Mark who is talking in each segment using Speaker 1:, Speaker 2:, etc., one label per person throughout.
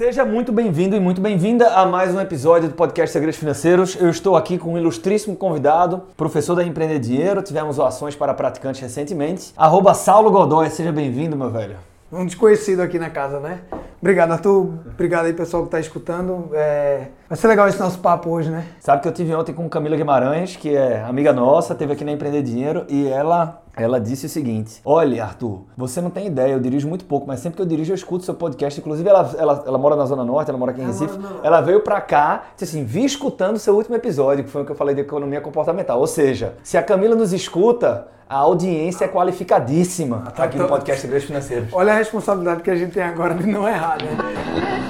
Speaker 1: Seja muito bem-vindo e muito bem-vinda a mais um episódio do podcast Segredos Financeiros. Eu estou aqui com um ilustríssimo convidado, professor da Empreender Dinheiro. Tivemos ações para praticantes recentemente. Arroba Saulo Godoy, seja bem-vindo, meu velho.
Speaker 2: Um desconhecido aqui na casa, né? Obrigado, Arthur. Obrigado aí, pessoal que está escutando. É... Vai ser legal esse nosso papo hoje, né?
Speaker 1: Sabe que eu tive ontem com Camila Guimarães, que é amiga nossa, teve aqui na Empreender Dinheiro, e ela ela disse o seguinte: Olha, Arthur, você não tem ideia, eu dirijo muito pouco, mas sempre que eu dirijo eu escuto seu podcast. Inclusive, ela, ela, ela mora na Zona Norte, ela mora aqui em Recife. Ela veio pra cá, disse assim: Vi escutando seu último episódio, que foi o que eu falei de economia comportamental. Ou seja, se a Camila nos escuta, a audiência é qualificadíssima tá aqui no podcast Segredos Financeiros.
Speaker 2: Olha a responsabilidade que a gente tem agora de não errar, né?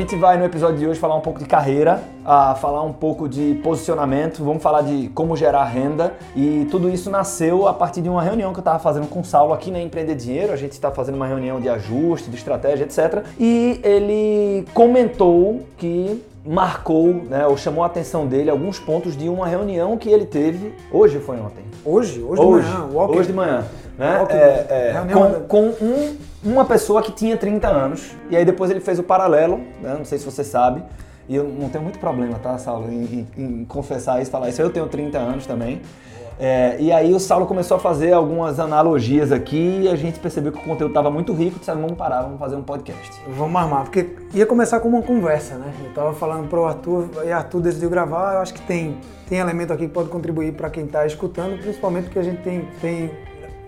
Speaker 1: Gente vai no episódio de hoje falar um pouco de carreira, a falar um pouco de posicionamento, vamos falar de como gerar renda e tudo isso nasceu a partir de uma reunião que eu estava fazendo com o Saulo aqui na Empreender Dinheiro. A gente está fazendo uma reunião de ajuste, de estratégia, etc. E ele comentou que marcou, né, ou chamou a atenção dele alguns pontos de uma reunião que ele teve hoje foi ontem?
Speaker 2: Hoje, hoje,
Speaker 1: Hoje,
Speaker 2: de manhã.
Speaker 1: hoje de manhã, né? É, é, com com um- uma pessoa que tinha 30 anos e aí depois ele fez o paralelo, né, não sei se você sabe, e eu não tenho muito problema, tá, Saulo, em, em- em confessar isso, falar isso. Eu tenho 30 anos também. É, e aí o Saulo começou a fazer algumas analogias aqui e a gente percebeu que o conteúdo estava muito rico, disse, "Ah, vamos parar, vamos fazer um podcast.
Speaker 2: Vamos armar, porque ia começar com uma conversa, né? Eu tava falando pro Arthur e Arthur decidiu gravar. Eu acho que tem, tem elemento aqui que pode contribuir para quem tá escutando, principalmente porque a gente tem, tem.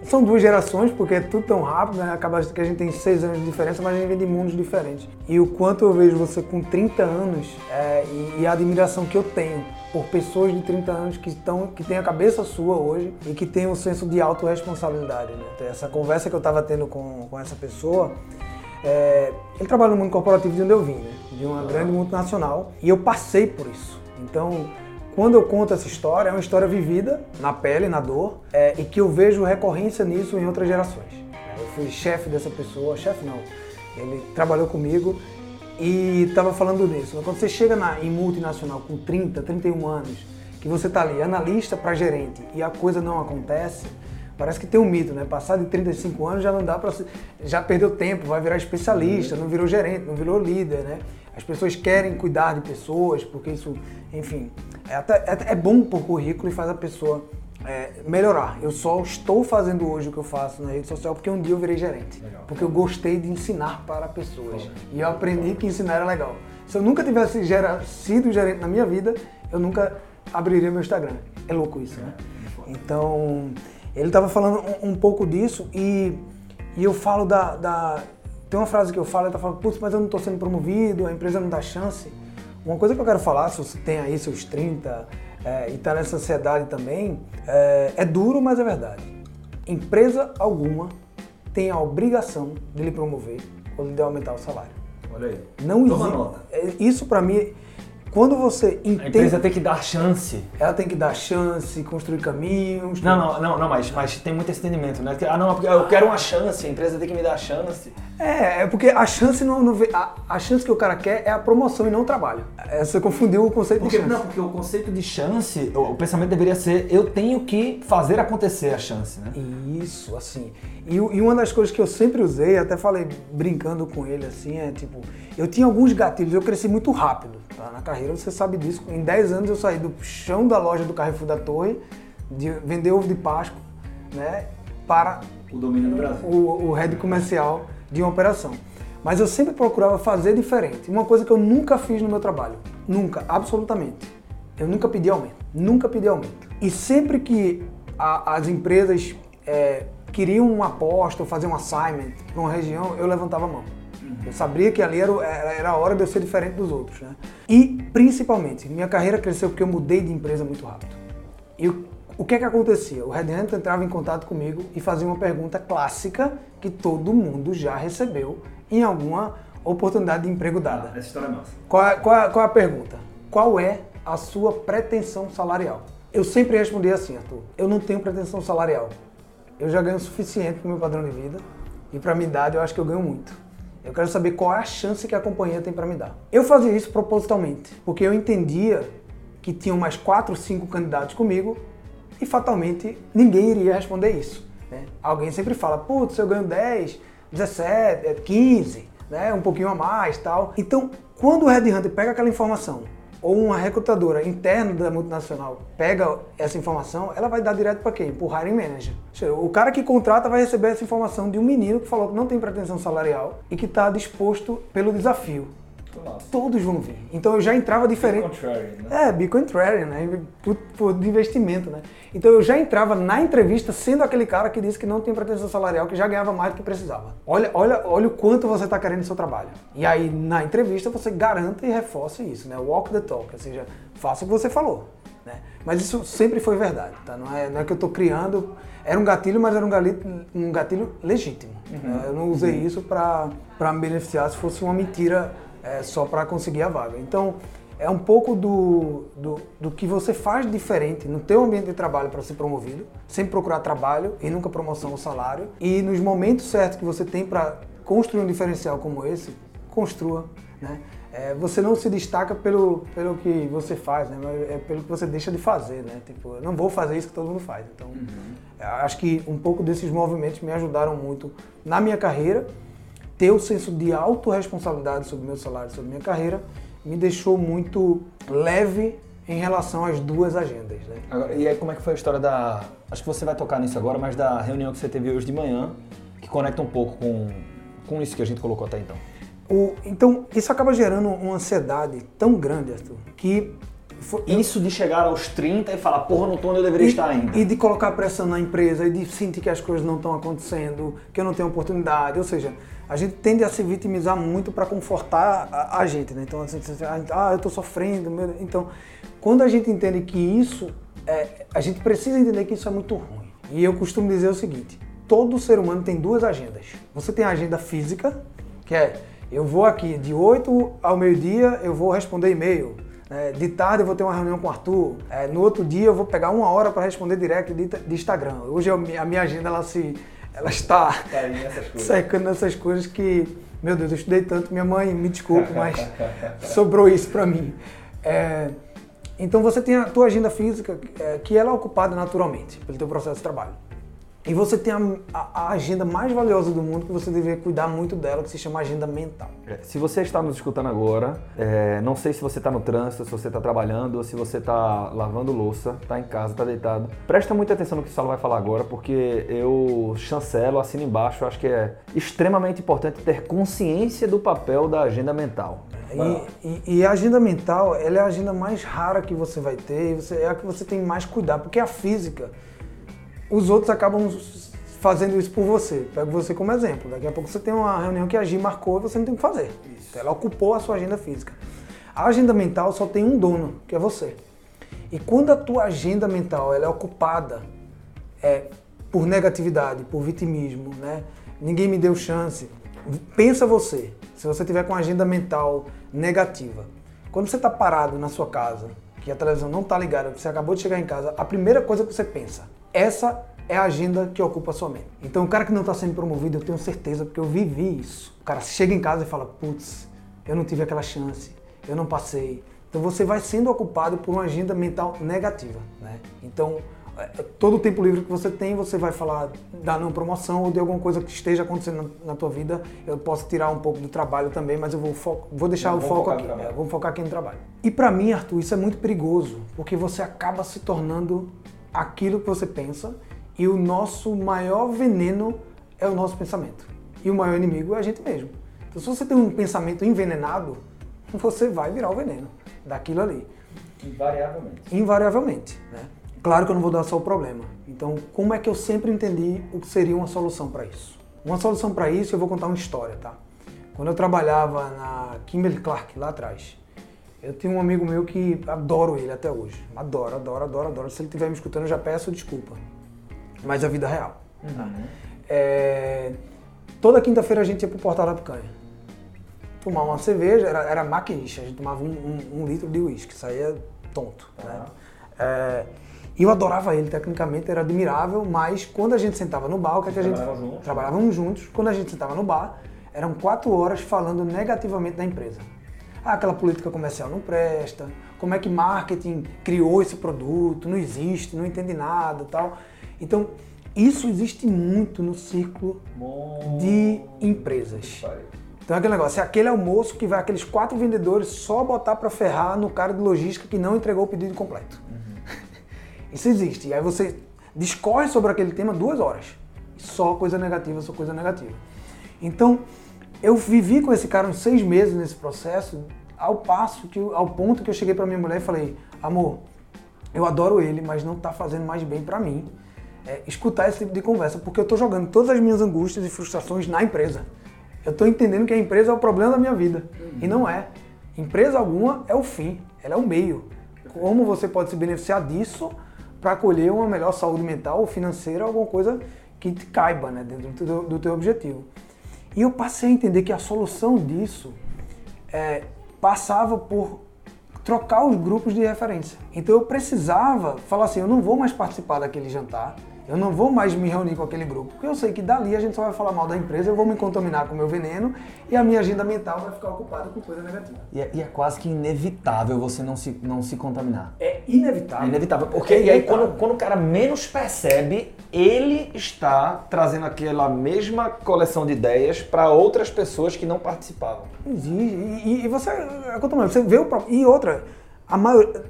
Speaker 2: São duas gerações, porque é tudo tão rápido, né? Acaba que a gente tem seis anos de diferença, mas a gente vem de mundos diferentes. E o quanto eu vejo você com 30 anos é, e, e a admiração que eu tenho por pessoas de 30 anos que estão que têm a cabeça sua hoje e que têm um senso de autorresponsabilidade, né? Essa conversa que eu estava tendo com, com essa pessoa, é, ele trabalha no mundo corporativo de onde eu vim, né? de uma grande multinacional, e eu passei por isso. Então, quando eu conto essa história, é uma história vivida na pele, na dor, é, e que eu vejo recorrência nisso em outras gerações. Eu fui chefe dessa pessoa, chefe não, ele trabalhou comigo e estava falando nisso. Quando você chega na, em multinacional com 30, 31 anos, que você está ali, analista para gerente, e a coisa não acontece, Parece que tem um mito, né? Passar de 35 anos já não dá para já perdeu tempo, vai virar especialista, não virou gerente, não virou líder, né? As pessoas querem cuidar de pessoas porque isso, enfim, é, até, é, é bom por currículo e faz a pessoa é, melhorar. Eu só estou fazendo hoje o que eu faço na rede social porque um dia eu virei gerente, porque eu gostei de ensinar para pessoas e eu aprendi que ensinar era legal. Se eu nunca tivesse gera, sido gerente na minha vida, eu nunca abriria meu Instagram. É louco isso, né? Então ele estava falando um, um, pouco disso e, e eu falo da, da, Tem uma frase que eu falo, ele tá falando, putz, mas eu não estou sendo promovido, a empresa não dá chance. Uma coisa que eu quero falar, se você tem aí seus 30 é, e está nessa sociedade também, é, é duro, mas é verdade. Empresa alguma tem a obrigação de lhe promover ou de aumentar o salário.
Speaker 1: Olha aí.
Speaker 2: Não
Speaker 1: Toma
Speaker 2: existe.
Speaker 1: nota.
Speaker 2: É, Isso para mim, quando você
Speaker 1: A
Speaker 2: entende,
Speaker 1: empresa tem que dar chance.
Speaker 2: ela tem que dar chance, construir caminhos.
Speaker 1: Não, não, não, não mas, mas tem muito esse entendimento, né? Ah, não, porque eu quero uma chance, a empresa tem que me dar chance.
Speaker 2: É, é porque a chance não, não a, a chance que o cara quer é a promoção e não o trabalho. É, Você confundiu o conceito
Speaker 1: Porque,
Speaker 2: de chance.
Speaker 1: não, porque o conceito de chance, o, o pensamento deveria ser eu tenho que fazer acontecer a chance, né?
Speaker 2: Isso, assim. E, e uma das coisas que eu sempre usei, até falei brincando com ele, assim, é tipo, eu tinha alguns gatilhos, eu cresci muito rápido tá? na carreira, você sabe disso. Em 10 anos eu saí do chão da loja do Carrefour da Torre, de vender ovo de Páscoa, né, para
Speaker 1: O domínio do Brasil.
Speaker 2: o, o head comercial de uma operação. Mas eu sempre procurava fazer diferente. Uma coisa que eu nunca fiz no meu trabalho. Nunca, absolutamente. Eu nunca pedi aumento. Nunca pedi aumento. E sempre que a- as empresas é, queriam uma aposta ou fazer um assignment para uma região, eu levantava a mão. Eu sabia que ali era, o- era a hora de eu ser diferente dos outros. Né? E, principalmente, minha carreira cresceu porque eu mudei de empresa muito rápido. E o, que é que acontecia? O Red entrava em contato comigo e fazia uma pergunta clássica que todo mundo já recebeu em alguma oportunidade de emprego dada.
Speaker 1: Essa história é massa.
Speaker 2: Qual é, qual é- qual é a pergunta? Qual é a sua pretensão salarial? Eu sempre respondi assim, Arthur. Eu não tenho pretensão salarial. Eu já ganho o suficiente para o meu padrão de vida e para minha idade eu acho que eu ganho muito. Eu quero saber qual é a chance que a companhia tem para me dar. Eu fazia isso propositalmente, porque eu entendia que tinham mais quatro, cinco candidatos comigo e fatalmente ninguém iria responder isso. Né? Alguém sempre fala, putz, eu ganho 10, 17, 15, né? um pouquinho a mais tal. Então, quando o Red Hunter pega aquela informação ou uma recrutadora interna da multinacional pega essa informação, ela vai dar direto para quem? Para o hiring manager. O cara que contrata vai receber essa informação de um menino que falou que não tem pretensão salarial e que está disposto pelo desafio. Todos vão vir. Então eu já entrava diferente. Be contrarian, né? É, be contrarian, né? Por, por, de investimento, né? Então eu já entrava na entrevista sendo aquele cara que disse que não tem pretensão salarial, que já ganhava mais do que precisava. Olha, olha, olha o quanto você está querendo no seu trabalho. E aí na entrevista você garanta e reforça isso, né? Walk the talk, ou seja, faça o que você falou. Né? Mas isso sempre foi verdade, tá? Não é, não é que eu estou criando. Era um gatilho, mas era um gatilho, um gatilho legítimo. Uhum. Né? Eu não usei uhum. isso para me beneficiar se fosse uma mentira é, só para conseguir a vaga. Então, é um pouco do, do, do, que você faz diferente no teu ambiente de trabalho para ser promovido, sempre procurar trabalho e nunca promoção ou salário. E nos momentos certos que você tem para construir um diferencial como esse, construa. Né? É, você não se destaca pelo, pelo que você faz, né? Mas é pelo que você deixa de fazer, né? Tipo, eu não vou fazer isso que todo mundo faz. Então, uhum. acho que um pouco desses movimentos me ajudaram muito na minha carreira ter o senso de autorresponsabilidade sobre o meu salário, sobre a minha carreira, me deixou muito leve em relação às duas agendas. Né?
Speaker 1: Agora, e aí como é que foi a história da... Acho que você vai tocar nisso agora, mas da reunião que você teve hoje de manhã, que conecta um pouco com, com isso que a gente colocou até então.
Speaker 2: O, então, isso acaba gerando uma ansiedade tão grande, Arthur, que
Speaker 1: foi, isso de chegar aos 30 e falar, porra, não tô onde eu deveria
Speaker 2: e,
Speaker 1: estar ainda.
Speaker 2: E de colocar pressão na empresa e de sentir que as coisas não estão acontecendo, que eu não tenho oportunidade. Ou seja, a gente tende a se vitimizar muito para confortar a, a, gente, né? Então, assim, ah, eu estou sofrendo. Meu... Então, quando a gente entende que isso, é, a gente precisa entender que isso é muito ruim. E eu costumo dizer o seguinte: todo ser humano tem duas agendas. Você tem a agenda física, que é eu vou aqui de 8 ao meio-dia, eu vou responder e-mail. É, de tarde eu vou ter uma reunião com o Arthur. É, no outro dia eu vou pegar uma hora para responder direct de, de, Instagram. Hoje eu, a minha agenda ela se ela está secando nessas coisas que, meu Deus, eu estudei tanto, minha mãe, me desculpe, mas sobrou isso para mim. É, então você tem a tua agenda física, é, que ela é ocupada naturalmente pelo teu processo de trabalho. E você tem a, a, a, agenda mais valiosa do mundo que você deveria cuidar muito dela, que se chama agenda mental.
Speaker 1: É, se você está nos escutando agora, é, não sei se você está no trânsito, se você está trabalhando, ou se você está lavando louça, está em casa, está deitado. Presta muita atenção no que o Saulo vai falar agora, porque eu chancelo, assino embaixo, acho que é extremamente importante ter consciência do papel da agenda mental.
Speaker 2: E, e, e, a agenda mental, ela é a agenda mais rara que você vai ter, você, é a que você tem mais cuidado, porque a física os outros acabam fazendo isso por você. Pego você como exemplo. Daqui a pouco você tem uma reunião que a Gi marcou e você não tem o que fazer. Isso. Ela ocupou a sua agenda física. A agenda mental só tem um dono, que é você. E quando a tua agenda mental ela é ocupada é, por negatividade, por vitimismo, né? ninguém me deu chance. Pensa você, se você tiver com a agenda mental negativa, quando você está parado na sua casa, que a televisão não está ligada, você acabou de chegar em casa, a primeira coisa que você pensa, essa é a agenda que ocupa a sua mente. Então, o cara que não está sendo promovido, eu tenho certeza, porque eu vivi isso. O cara chega em casa e fala: putz, eu não tive aquela chance, eu não passei. Então, você vai sendo ocupado por uma agenda mental negativa. Né? Então, é, é, todo o tempo livre que você tem, você vai falar da não promoção ou de alguma coisa que esteja acontecendo na, tua vida. Eu posso tirar um pouco do trabalho também, mas eu vou, fo vou deixar não, o foco aqui. É, vou focar aqui no trabalho. E para mim, Arthur, isso é muito perigoso, porque você acaba se tornando aquilo que você pensa e o nosso maior veneno é o nosso pensamento. E o maior inimigo é a gente mesmo. Então, se você tem um pensamento envenenado, você vai virar o veneno daquilo ali.
Speaker 1: Invariavelmente.
Speaker 2: Invariavelmente, né? Claro que eu não vou dar só o problema. Então, como é que eu sempre entendi o que seria uma solução para isso? Uma solução para isso, eu vou contar uma história, tá? Quando eu trabalhava na Kimberly Clark, lá atrás, eu tenho um amigo meu que adoro ele até hoje. Adoro, adoro, adoro, adoro. Se ele estiver me escutando, eu já peço desculpa. Mas é a vida real. Uhum. É... Toda quinta-feira a gente ia pro Portal da Picanha. Tomar uma cerveja, era, era maquinista, a gente tomava um, um, um litro de uísque, saía tonto. Uhum. Né? É... E eu adorava ele, tecnicamente era admirável, mas quando a gente sentava no bar, o que, é que a gente.
Speaker 1: Trabalhavam juntos.
Speaker 2: Trabalhávamos juntos. Quando a gente sentava no bar, eram quatro horas falando negativamente da empresa. Ah, aquela política comercial não presta, como é que marketing criou esse produto, não existe, não entende nada tal. Então, isso existe muito no círculo de empresas. Então é aquele negócio, é aquele almoço que vai aqueles quatro vendedores só botar para ferrar no cara de logística que não entregou o pedido completo. Uhum. Isso existe. E aí você discorre sobre aquele tema duas horas. Só coisa negativa, só coisa negativa. Então, eu vivi com esse cara uns seis meses nesse processo, ao passo que, ao ponto que eu cheguei para minha mulher e falei, amor, eu adoro ele, mas não está fazendo mais bem para mim é, escutar esse tipo de conversa, porque eu estou jogando todas as minhas angústias e frustrações na empresa. Eu estou entendendo que a empresa é o problema da minha vida. Uhum. E não é. Empresa alguma é o fim, ela é o meio. Como você pode se beneficiar disso para colher uma melhor saúde mental ou financeira, alguma coisa que te caiba né, dentro do do teu objetivo. E eu passei a entender que a solução disso é, passava por trocar os grupos de referência. Então eu precisava falar assim, eu não vou mais participar daquele jantar, eu não vou mais me reunir com aquele grupo, porque eu sei que dali a gente só vai falar mal da empresa, eu vou me contaminar com o meu veneno e a minha agenda mental vai ficar ocupada com coisa negativa.
Speaker 1: E é, e é quase que inevitável você não se, não se contaminar.
Speaker 2: É inevitável.
Speaker 1: É inevitável. Porque é e aí quando, quando o cara menos percebe, ele está trazendo aquela mesma coleção de ideias para outras pessoas que não participavam.
Speaker 2: E, e, e você, é você vê o E outra, a maior,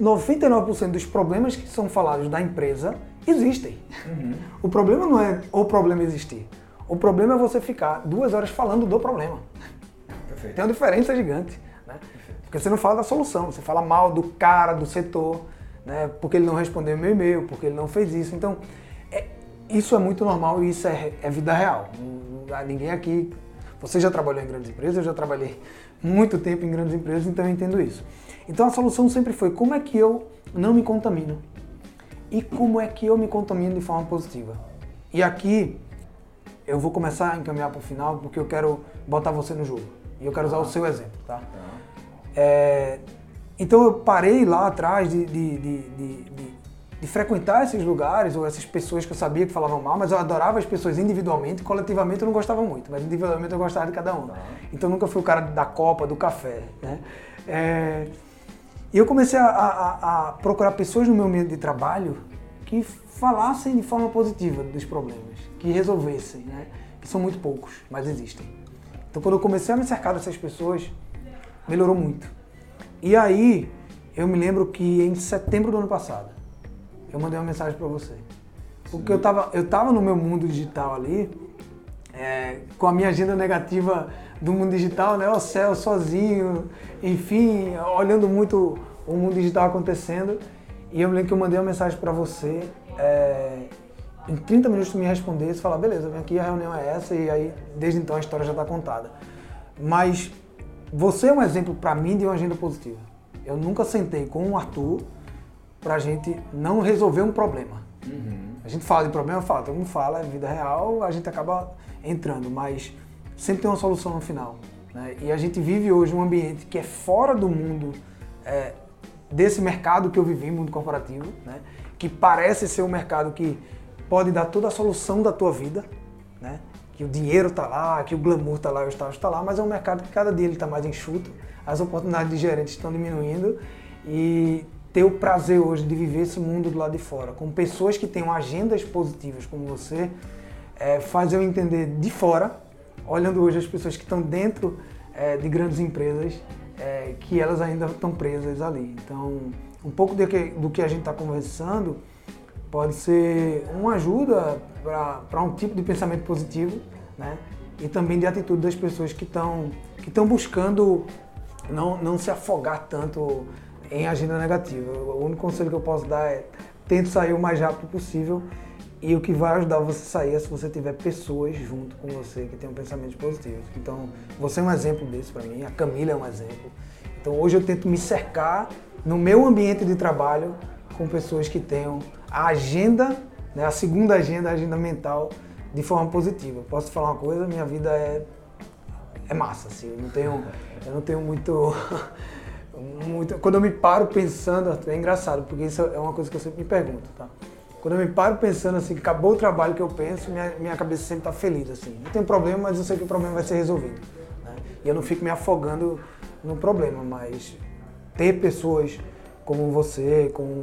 Speaker 2: 99% dos problemas que são falados da empresa existem. Uhum. O problema não é o problema existir. O problema é você ficar duas horas falando do problema. Perfeito. Tem uma diferença gigante. Né? Porque você não fala da solução, você fala mal do cara, do setor, né? porque ele não respondeu meu e-mail, porque ele não fez isso. Então, é, isso é muito normal e isso é, é vida real. Ninguém aqui. Você já trabalhou em grandes empresas, eu já trabalhei muito tempo em grandes empresas, então eu entendo isso. Então a solução sempre foi como é que eu não me contamino e como é que eu me contamino de forma positiva. E aqui eu vou começar a encaminhar para o final porque eu quero botar você no jogo. E eu quero usar o seu exemplo, tá? tá? É, então eu parei lá atrás de, de, de, de, frequentar esses lugares ou essas pessoas que eu sabia que falavam mal, mas eu adorava as pessoas individualmente, coletivamente eu não gostava muito, mas individualmente eu gostava de cada um. Tá. Então nunca fui o cara da copa, do café, né? É, e eu comecei a, a, a, procurar pessoas no meu meio de trabalho que falassem de forma positiva dos problemas, que resolvessem, né? Que são muito poucos, mas existem. Então quando eu comecei a me cercar dessas pessoas, melhorou muito. E aí, eu me lembro que em setembro do ano passado, eu mandei uma mensagem para você. Porque eu tava, eu tava no meu mundo digital ali, é, com a minha agenda negativa do mundo digital, né? O céu sozinho, enfim, olhando muito o mundo digital acontecendo. E eu me lembro que eu mandei uma mensagem para você. É, em 30 minutos tu me respondesse e falar, beleza, vem aqui, a reunião é essa, e aí desde então a história já está contada. Mas você é um exemplo para mim de uma agenda positiva. Eu nunca sentei com o Arthur pra gente não resolver um problema. Uhum. A gente fala de problema, fala, todo mundo fala, é vida real, a gente acaba entrando, mas sempre tem uma solução no final. Né? E a gente vive hoje um ambiente que é fora do mundo é, desse mercado que eu vivi, mundo corporativo, né? que parece ser um mercado que pode dar toda a solução da tua vida, né? que o dinheiro está lá, que o glamour está lá, o status está lá, mas é um mercado que cada dia ele está mais enxuto, as oportunidades de gerentes estão diminuindo e ter o prazer hoje de viver esse mundo do lado de fora, com pessoas que tenham agendas positivas como você, é, faz eu entender de fora olhando hoje as pessoas que estão dentro é, de grandes empresas, é, que elas ainda estão presas ali. Então, um pouco do que, do que a gente está conversando pode ser uma ajuda para um tipo de pensamento positivo, né? E também de atitude das pessoas que estão que estão buscando não, não se afogar tanto em agenda negativa. O único conselho que eu posso dar é tente sair o mais rápido possível e o que vai ajudar você a sair é se você tiver pessoas junto com você que tenham pensamentos positivos. Então, você é um exemplo desse para mim, a Camila é um exemplo. Então, hoje eu tento me cercar no meu ambiente de trabalho com pessoas que tenham a agenda, né, a segunda agenda, a agenda mental, de forma positiva. Posso falar uma coisa? Minha vida é, é massa, assim. Eu não tenho, eu não tenho muito, muito. Quando eu me paro pensando, é engraçado, porque isso é uma coisa que eu sempre me pergunto, tá? Quando eu me paro pensando assim, que acabou o trabalho que eu penso, minha, minha cabeça sempre está feliz, assim. Não tem problema, mas eu sei que o problema vai ser resolvido. Né? E eu não fico me afogando no problema, mas ter pessoas como você, como,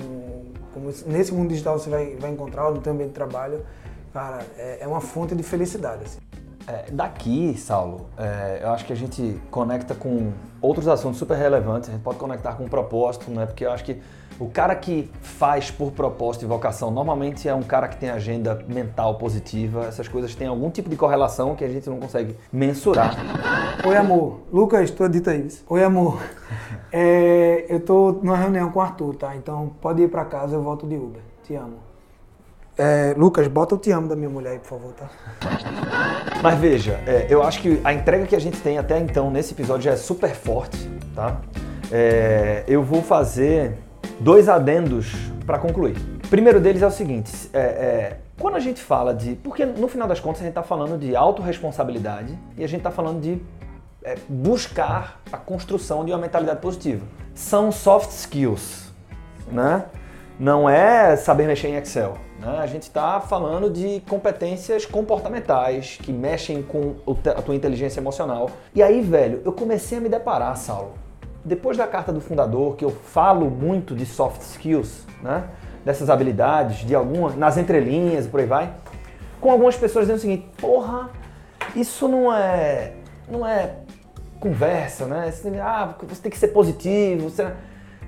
Speaker 2: como nesse mundo digital você vai, vai encontrar no teu ambiente de trabalho, cara, é, é uma fonte de felicidade. Assim.
Speaker 1: É, daqui, Saulo, é, eu acho que a gente conecta com outros assuntos super relevantes, a gente pode conectar com propósito, né? Porque eu acho que o cara que faz por propósito e vocação normalmente é um cara que tem agenda mental positiva, essas coisas têm algum tipo de correlação que a gente não consegue mensurar.
Speaker 2: Oi, amor. Lucas, tu dito aí. Oi, amor. É, eu tô numa reunião com o Arthur, tá? Então pode ir para casa, eu volto de Uber. Te amo. É, Lucas, bota o te amo da minha mulher aí, por favor, tá?
Speaker 1: Mas veja, é, eu acho que a entrega que a gente tem até então nesse episódio já é super forte, tá? É, eu vou fazer dois adendos para concluir. O primeiro deles é o seguinte: é, é, quando a gente fala de. Porque no final das contas a gente está falando de autorresponsabilidade e a gente está falando de é, buscar a construção de uma mentalidade positiva. São soft skills, né? Não é saber mexer em Excel. Né? A gente está falando de competências comportamentais que mexem com a tua inteligência emocional. E aí, velho, eu comecei a me deparar, Saulo, depois da carta do fundador, que eu falo muito de soft skills, né? dessas habilidades, de algumas, nas entrelinhas e por aí vai, com algumas pessoas dizendo o seguinte, porra, isso não é, não é conversa, né? Ah, você tem que ser positivo, você...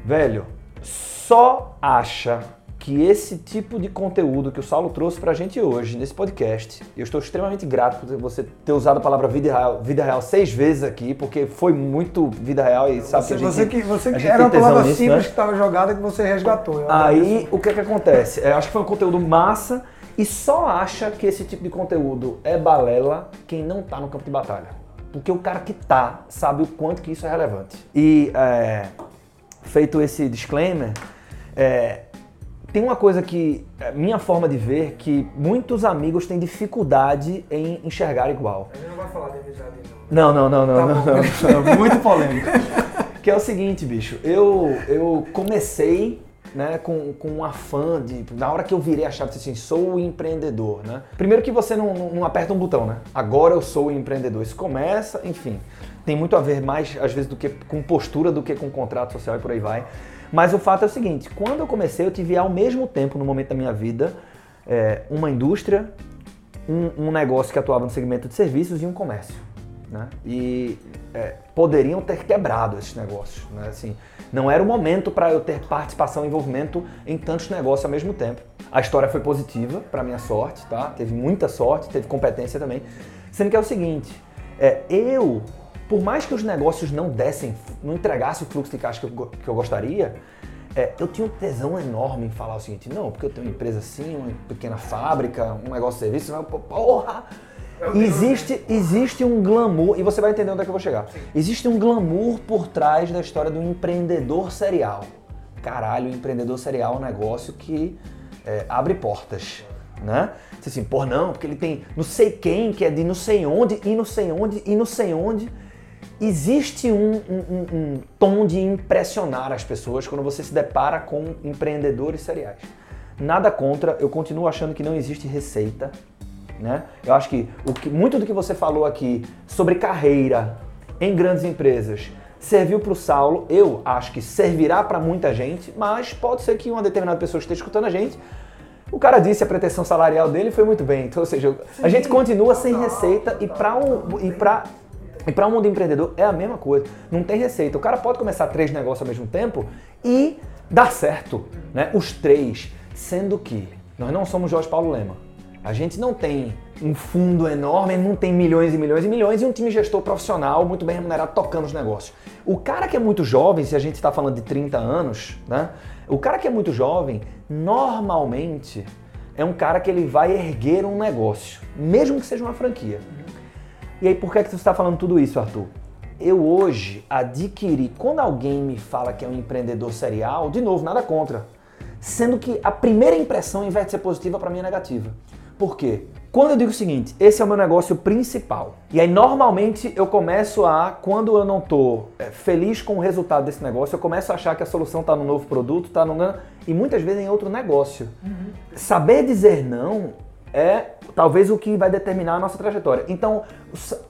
Speaker 1: Velho, só acha que esse tipo de conteúdo que o Saulo trouxe pra gente hoje, nesse podcast, eu estou extremamente grato por você ter usado a palavra vida real, vida real seis vezes aqui, porque foi muito vida real e sabe
Speaker 2: você,
Speaker 1: que a gente...
Speaker 2: Você que, você que era uma palavra nisso, simples né? que estava jogada que você resgatou.
Speaker 1: Aí, o que é que acontece? Eu acho que foi um conteúdo massa e só acha que esse tipo de conteúdo é balela quem não tá no campo de batalha. Porque o cara que tá sabe o quanto que isso é relevante. E, é, feito esse disclaimer, é, tem uma coisa que, é, minha forma de ver, que muitos amigos têm dificuldade em enxergar igual.
Speaker 2: A gente não vai falar de amizade, não.
Speaker 1: Não, não, não, tá não, não, não. Muito polêmico. que é o seguinte, bicho, eu, eu comecei né, com, com um afã de. Na hora que eu virei a chave, assim, sou empreendedor, né? Primeiro que você não, não, não, aperta um botão, né? Agora eu sou empreendedor. Isso começa, enfim. Tem muito a ver mais, às vezes, do que com postura do que com contrato social e por aí vai. Mas o fato é o seguinte: quando eu comecei, eu tive ao mesmo tempo, no momento da minha vida, é, uma indústria, um, um, negócio que atuava no segmento de serviços e um comércio. Né? E é, poderiam ter quebrado esses negócios. Né? Assim, não era o momento para eu ter participação e envolvimento em tantos negócios ao mesmo tempo. A história foi positiva, para minha sorte, tá? Teve muita sorte, teve competência também. Sendo que é o seguinte, é, eu por mais que os negócios não dessem, não entregassem o fluxo de caixa que eu, que eu gostaria, é, eu tinha um tesão enorme em falar o seguinte, não, porque eu tenho uma empresa assim, uma pequena fábrica, um negócio de serviço, mas, porra! Existe, existe um glamour, e você vai entender onde é que eu vou chegar. Existe um glamour por trás da história do empreendedor serial. Caralho, o empreendedor serial é um negócio que é, abre portas, né? Você assim, pô, não, porque ele tem não sei quem, que é de não sei onde, e não sei onde, e não sei onde existe um, um, um, tom de impressionar as pessoas quando você se depara com empreendedores seriais. Nada contra, eu continuo achando que não existe receita. Né? Eu acho que, o que muito do que você falou aqui sobre carreira em grandes empresas serviu para o Saulo, eu acho que servirá para muita gente, mas pode ser que uma determinada pessoa esteja escutando a gente o cara disse a pretensão salarial dele foi muito bem. Então, ou seja, a gente continua sem receita e para um, e para e para o mundo empreendedor é a mesma coisa. Não tem receita. O cara pode começar três negócios ao mesmo tempo e dar certo, né? Os três, sendo que nós não somos Jorge Paulo Lema. A gente não tem um fundo enorme, não tem milhões e milhões e milhões e um time gestor profissional muito bem remunerado tocando os negócios. O cara que é muito jovem, se a gente está falando de 30 anos, né? O cara que é muito jovem, normalmente é um cara que ele vai erguer um negócio, mesmo que seja uma franquia. E aí, por que, é que você está falando tudo isso, Arthur? Eu hoje adquiri, quando alguém me fala que é um empreendedor serial, de novo, nada contra. Sendo que a primeira impressão, em vez de ser positiva, para mim é negativa. Por quê? Quando eu digo o seguinte, esse é o meu negócio principal. E aí normalmente eu começo a, quando eu não estou é, feliz com o resultado desse negócio, eu começo a achar que a solução está no novo produto, está no e muitas vezes em outro negócio. Uhum. Saber dizer não é talvez o que vai determinar a nossa trajetória. Então,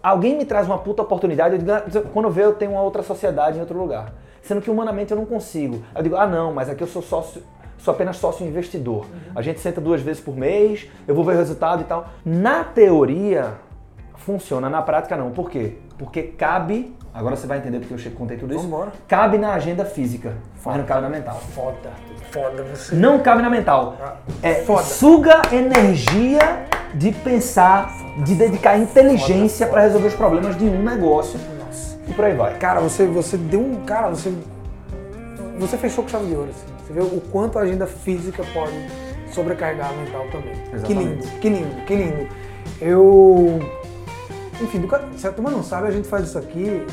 Speaker 1: alguém me traz uma puta oportunidade, eu digo, ah, quando eu ver eu tenho uma outra sociedade em outro lugar. Sendo que humanamente eu não consigo. Eu digo, ah não, mas aqui eu sou sócio, sou apenas sócio investidor. Uhum. A gente senta duas vezes por mês, eu vou ver o resultado e tal. Na teoria, funciona, na prática não. Por quê? Porque cabe, agora você vai entender porque eu contei tudo isso.
Speaker 2: Vambora.
Speaker 1: Cabe na agenda física, mas não cabe na mental.
Speaker 2: Foda, foda você.
Speaker 1: Não cabe na mental. Ah, é, foda. suga energia de pensar, de dedicar inteligência para resolver os problemas de um negócio. Nossa. E por aí vai.
Speaker 2: Cara, você, você deu um. Cara, você. Você fechou com chave de ouro. Assim. Você vê o quanto a agenda física pode sobrecarregar a mental também. Exatamente. Que lindo, que lindo, que lindo. Eu. Enfim, se a turma não sabe, a gente faz isso aqui.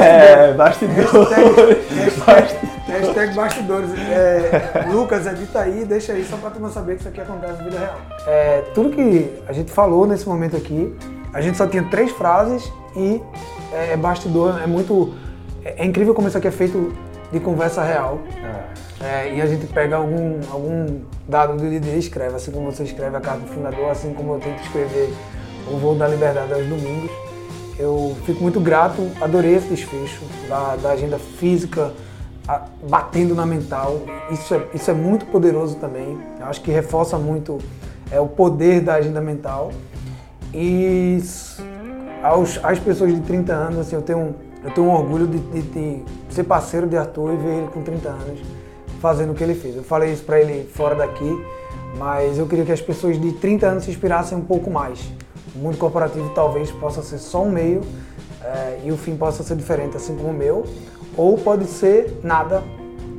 Speaker 1: É, bastidores.
Speaker 2: Hashtag, hashtag, hashtag bastidores. É, Lucas, edita aí, deixa aí só pra turma saber que isso aqui acontece na vida real. É, tudo que a gente falou nesse momento aqui, a gente só tinha três frases e é, é bastidor, é muito. É, é incrível como isso aqui é feito de conversa real. É. é, e a gente pega algum, algum dado do líder e escreve, assim como você escreve a carta do fundador, assim como eu tento escrever o Voo da Liberdade aos domingos. Eu fico muito grato, adorei esse desfecho da, da agenda física a, batendo na mental. Isso é, isso é muito poderoso também. Eu acho que reforça muito é, o poder da agenda mental. E aos, às pessoas de 30 anos, assim, eu tenho, eu tenho um orgulho de, de, de ser parceiro de Arthur e ver ele com 30 anos fazendo o que ele fez. Eu falei isso para ele fora daqui, mas eu queria que as pessoas de 30 anos se inspirassem um pouco mais. O mundo corporativo talvez possa ser só um meio é, e o fim possa ser diferente, assim como o meu, ou pode ser nada,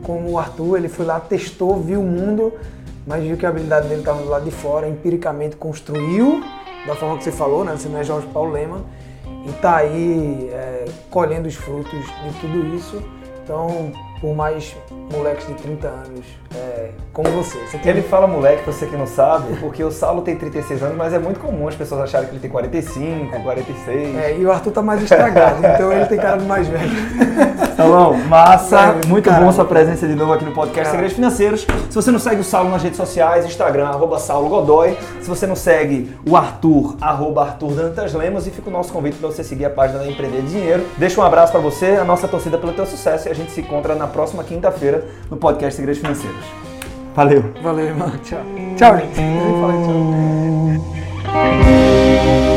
Speaker 2: como o Arthur, ele foi lá, testou, viu o mundo, mas viu que a habilidade dele estava do lado de fora, empiricamente construiu, da forma que você falou, né? Você não é Jorge Paulo Lema, e está aí é, colhendo os frutos de tudo isso. Então, por mais moleques de 30 anos é, como você. você
Speaker 1: tem... Ele fala moleque, você que não sabe, porque o Saulo tem 36 anos, mas é muito comum as pessoas acharem que ele tem 45, 46.
Speaker 2: É, e o Arthur tá mais estragado, então ele tem cara de mais velho.
Speaker 1: Salão, massa, muito bom sua presença de novo aqui no podcast Segredos Financeiros. Se você não segue o Saulo nas redes sociais, Instagram, arroba Saulo Godoy. Se você não segue o Arthur, arroba Arthur Dantas Lemos. E fica o nosso convite para você seguir a página da Empreender Dinheiro. Deixa um abraço para você, a nossa torcida pelo teu sucesso e a gente se encontra na próxima quinta-feira no podcast Segredos Financeiros. Valeu.
Speaker 2: Valeu, irmão. Tchau. Tchau, gente. tchau.